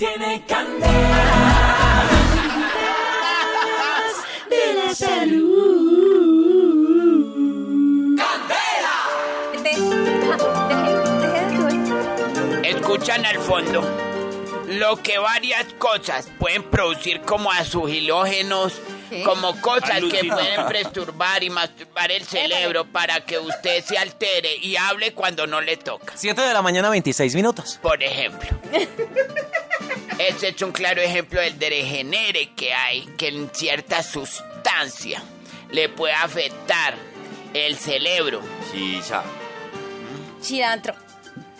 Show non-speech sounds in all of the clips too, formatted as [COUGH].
tiene candela. De la salud. Escuchan al fondo lo que varias cosas pueden producir como azulógenos, ¿Qué? como cosas que pueden perturbar y masturbar el cerebro para que usted se altere y hable cuando no le toca. 7 de la mañana, 26 minutos. Por ejemplo. [LAUGHS] Este es un claro ejemplo del degenere que hay, que en cierta sustancia le puede afectar el cerebro. Sisa. Cilantro.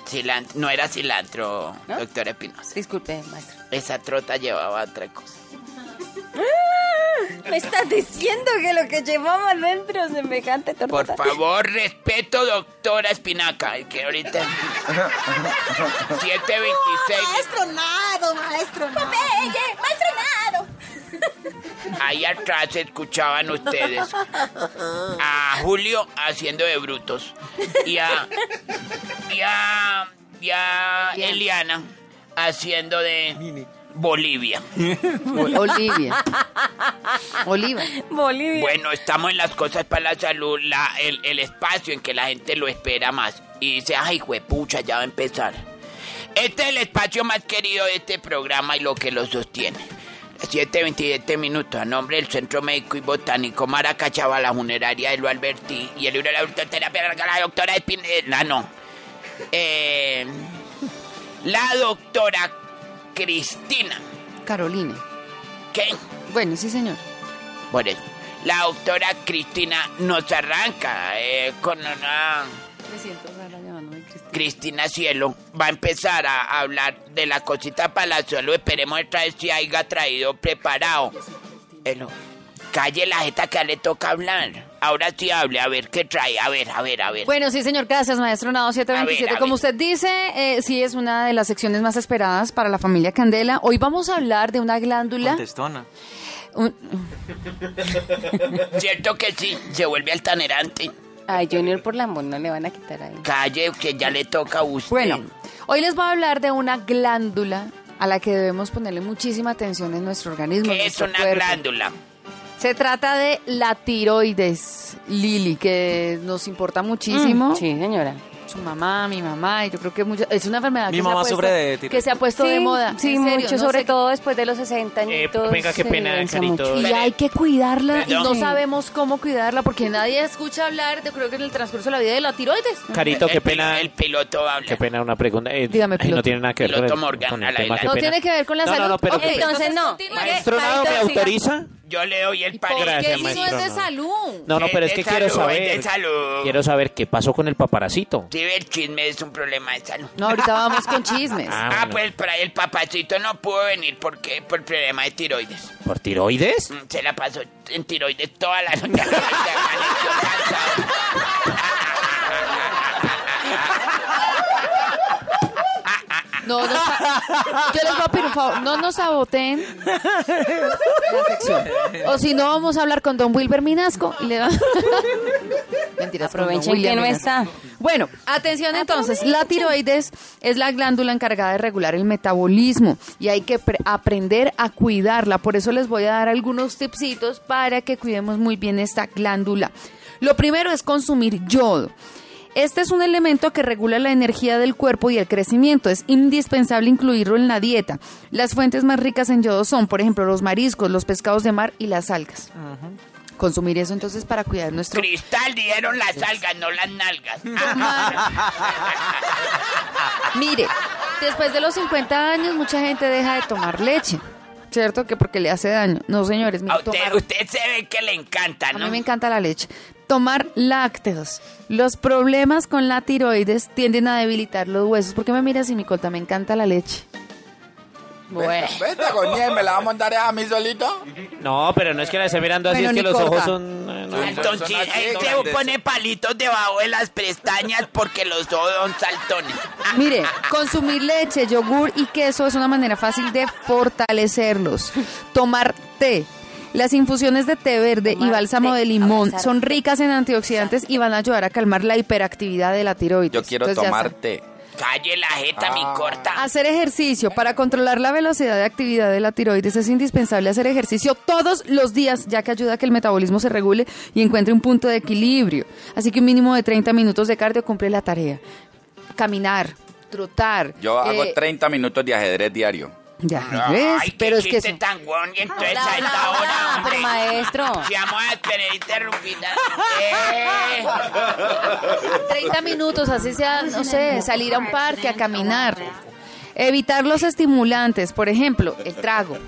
Cilantro, no era cilantro, ¿No? doctor Espinosa. Disculpe, maestro. Esa trota llevaba otra cosa. [LAUGHS] Me estás diciendo que lo que llevaba adentro es semejante Por torta. favor, respeto, doctora Espinaca, que ahorita... 726... Maestronado, maestronado. ¡Popeye! ¡Maestronado! Ahí atrás escuchaban ustedes a Julio haciendo de brutos y a, y a, y a Eliana haciendo de Bolivia. Olivia. Oliva. Bolivia. Bueno, estamos en las cosas para la salud, la, el, el espacio en que la gente lo espera más y dice, ay, juepucha, ya va a empezar. Este es el espacio más querido de este programa y lo que lo sostiene. 7.27 minutos, a nombre del Centro Médico y Botánico Maracachaba, la funeraria de lo Alberti y el libro de la autoterapia de la doctora Espinela, no. Eh, la doctora Cristina. Carolina. ¿Qué? Bueno, sí, señor. Eso. La doctora Cristina nos arranca eh, con una... Me siento rara llamándome Cristina. Cristina Cielo va a empezar a hablar de la cosita para la salud. Esperemos esta vez si haya traído preparado. Elo, calle la jeta que le toca hablar. Ahora sí hable, a ver qué trae. A ver, a ver, a ver. Bueno, sí, señor, gracias, maestro Nado A 727. ver, a Como ver. usted dice, eh, sí es una de las secciones más esperadas para la familia Candela. Hoy vamos a hablar de una glándula. Contestona. un- [LAUGHS] Cierto que sí, se vuelve altanerante. Ay, Junior por Lambón no le van a quitar ahí. Calle que ya le toca a usted. Bueno, hoy les voy a hablar de una glándula a la que debemos ponerle muchísima atención en nuestro organismo. en ¿qué es nuestro una cuerpo. glándula? Se trata de la tiroides, Lili, que nos importa muchísimo. Mm, Sí, señora. Su mamá, mi mamá, y yo creo que mucha- es una enfermedad Mi que, mamá se ha sufre puesto, de tiroides. que se ha puesto de moda. Sí, serio, mucho, no sobre sé- todo después de los 60 añitos. venga, qué pena, Carito. mucho. Y hay que cuidarla y Perdón. no Sí. sabemos cómo cuidarla porque nadie escucha hablar, yo creo que en el transcurso de la vida de la tiroides. Carito, qué pena. El piloto habla. Qué pena una pregunta. Eh, Dígame, piloto. no tiene nada que ver con el, Piloto Morgan, con el la tema. No pena. tiene que ver con la No, no, salud. no, pero Ok, qué pena. Entonces no. Maestro Nado, ¿me autoriza? Yo le doy el ¿Y por palo. Gracias, qué si no maestro, es de no. salud? No, no, pero es que quiero saber. de salud. Quiero saber qué pasó con el paparacito. Sí, el chisme es un problema de salud. No, ahorita vamos con chismes. [LAUGHS] Ah, Ah, bueno. pues para el papacito no pudo venir porque por problema de tiroides. ¿Por tiroides? Mm, Se la pasó en tiroides toda la noche. [LAUGHS] No, no yo les voy a pedir un favor, no nos saboteen la sección. O si no, vamos a hablar con don Wilber Minasco y le. [LAUGHS] Mentiras, don Aprovechen que no está. Bueno, atención entonces, la tiroides es la glándula encargada de regular el metabolismo y hay que pre- aprender a cuidarla. Por eso les voy a dar algunos tipsitos para que cuidemos muy bien esta glándula. Lo primero es consumir yodo. Este es un elemento que regula la energía del cuerpo y el crecimiento. Es indispensable incluirlo en la dieta. Las fuentes más ricas en yodo son, por ejemplo, los mariscos, los pescados de mar y las algas. Consumir eso entonces para cuidar nuestro Cristal dieron las algas, no las nalgas. Mire, después de los 50 años mucha gente deja de tomar leche, ¿cierto? Que porque le hace daño. No, señores, mire, A usted, tomar- usted se ve que le encanta, a ¿no? mí me encanta la leche. Tomar lácteos. Los problemas con la tiroides tienden a debilitar los huesos. ¿Por qué me miras, Micolta? Me encanta la leche. Bueno. Vete con nieve, ¿me la va a montar a mí solito? No, pero no es que la esté mirando así, Bueno, es que ni los corta. ojos son... eh, no. Entonces, Son así, grandes. pone palitos debajo de las pestañas porque los ojos son saltones. [LAUGHS] Mire, consumir leche, yogur y queso es una manera fácil de fortalecerlos. Tomar té. Las infusiones de té verde y bálsamo de limón son ricas en antioxidantes y van a ayudar a calmar la hiperactividad de la tiroides. Yo quiero Entonces, tomar té. Calle la jeta, Ah. mi corta. Hacer ejercicio. Para controlar la velocidad de actividad de la tiroides es indispensable hacer ejercicio todos los días, ya que ayuda a que el metabolismo se regule y encuentre un punto de equilibrio. Así que un mínimo de 30 minutos de cardio cumple la tarea. Caminar, trotar. Yo hago eh, 30 minutos de ajedrez diario. Ay, qué pero es que eso- tan guau, y entonces a esta hora, hombre. pero maestro. Si vamos a tener interrumpida. Eh. 30 minutos, así sea, no sé, salir a un parque a caminar. Evitar los estimulantes, por ejemplo, el trago,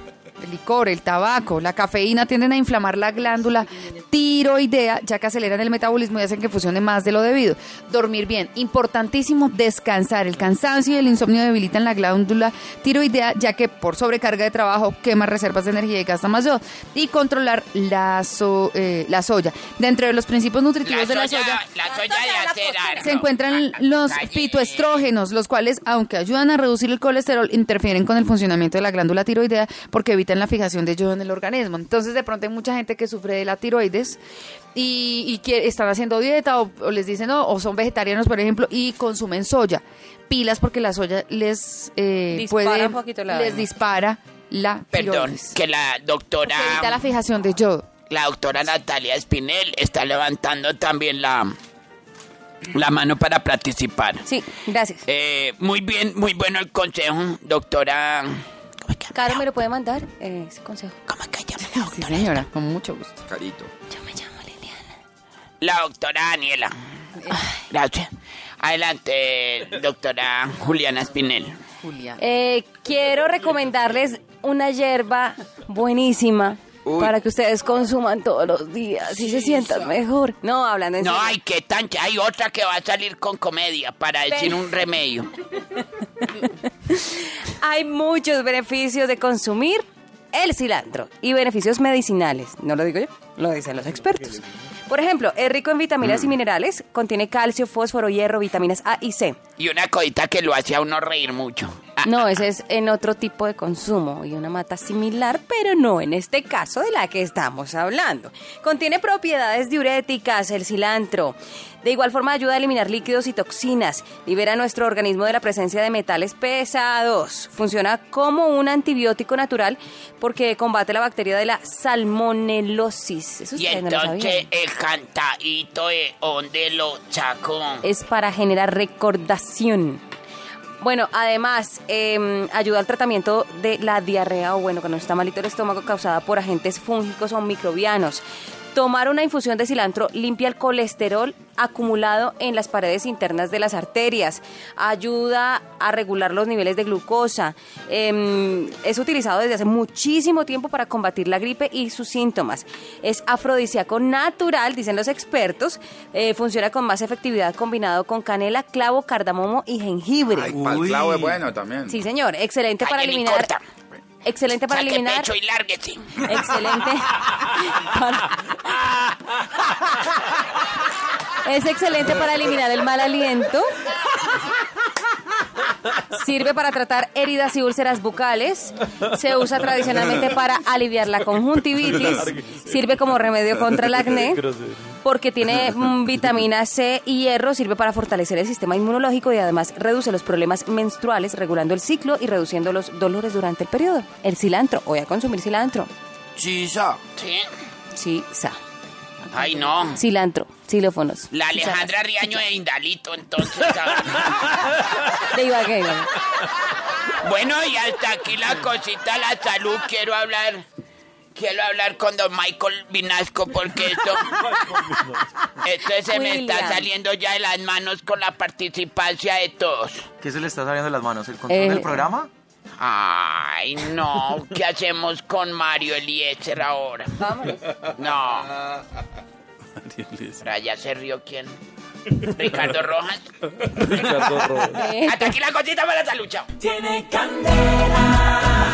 el licor, el tabaco, la cafeína tienden a inflamar la glándula tiroidea, ya que aceleran el metabolismo y hacen que funcione más de lo debido. Dormir bien, importantísimo descansar. El cansancio y el insomnio debilitan la glándula tiroidea, ya que por sobrecarga de trabajo quema reservas de energía y gasta más yodo. Y controlar la, so- eh, la soya. Dentro de los principios nutritivos de la soya la soya de acerar. se encuentran los fitoestrógenos, los cuales, aunque ayudan a reducir el colesterol, interfieren con el funcionamiento de la glándula tiroidea porque evitan la fijación de yodo en el organismo. Entonces, de pronto hay mucha gente que sufre de la tiroides y, y que están haciendo dieta o, o les dicen no, o son vegetarianos, por ejemplo, y consumen soya. Pilas porque la soya les eh, Dispara puede, un poquito la les vaina. dispara la Perdón, tiroides. que la doctora, Porque evita la fijación de yodo. la doctora Natalia Espinel está levantando también la, la mano para participar. Sí, gracias. Eh, muy bien, muy bueno el consejo, doctora. ¿Cómo es que, Caro, ¿me lo puede mandar eh, ese consejo? cómo es que llama la Sí, doctora? señora, con mucho gusto. Carito. Yo me llamo Liliana. La doctora Daniela. Gracias. Adelante, doctora Juliana Espinel. Julia. Eh, quiero recomendarles una hierba buenísima Uy. para que ustedes consuman todos los días y se sientan mejor. No, hablando en No, serio. hay que tan. Hay otra que va a salir con comedia para decir un remedio. [LAUGHS] Hay muchos beneficios de consumir el cilantro y beneficios medicinales. No lo digo yo, lo dicen los expertos. Por ejemplo, es rico en vitaminas y minerales, contiene calcio, fósforo, hierro, vitaminas A y C. Y una cosita que lo hace a uno reír mucho. No, ese es en otro tipo de consumo y una mata similar, pero no en este caso de la que estamos hablando. Contiene propiedades diuréticas, el cilantro. De igual forma ayuda a eliminar líquidos y toxinas, libera nuestro organismo de la presencia de metales pesados. Funciona como un antibiótico natural porque combate la bacteria de la salmonelosis. Eso y no entonces sabían. el cantadito de donde lo sacó. es para generar recordación. Bueno, además, eh, ayuda al tratamiento de la diarrea o, bueno, cuando está malito el estómago causada por agentes fúngicos o microbianos. Tomar una infusión de cilantro limpia el colesterol acumulado en las paredes internas de las arterias. Ayuda a regular los niveles de glucosa. Eh, es utilizado desde hace muchísimo tiempo para combatir la gripe y sus síntomas. Es afrodisíaco natural, dicen los expertos. Eh, funciona con más efectividad combinado con canela, clavo, cardamomo y jengibre. Ay, para el clavo es bueno también. Sí, señor. Excelente para eliminar. corta. Excelente para Saque eliminar. pecho y lárguese. Excelente. para- [LAUGHS] Es excelente para eliminar el mal aliento. Sirve para tratar heridas y úlceras bucales. Se usa tradicionalmente para aliviar la conjuntivitis. [LAUGHS] Sirve como remedio contra el acné. Porque tiene mm, [LAUGHS] vitamina C y hierro. Sirve para fortalecer el sistema inmunológico y además reduce los problemas menstruales, regulando el ciclo y reduciendo los dolores durante el periodo. El cilantro. Voy a consumir cilantro. Chisa. Sí. Sí, sa. Ay, no. Cilantro. Xilófonos. La Alejandra Riaño de Indalito, entonces. [LAUGHS] De Ibagué, Ibagué. Bueno, y hasta aquí la cosita, la salud. Quiero hablar. Quiero hablar con don Michael Vinasco porque esto. [LAUGHS] Esto se me está William. saliendo ya de las manos con la participancia de todos. ¿Qué se le está saliendo de las manos? ¿El control Eh. del programa? Ay, no. ¿Qué hacemos con Mario Eliezer ahora? Vámonos. No. Pero ya se rió quién. Ricardo Rojas. Eh, Hasta aquí la cosita para la salud, chao. Tiene candela.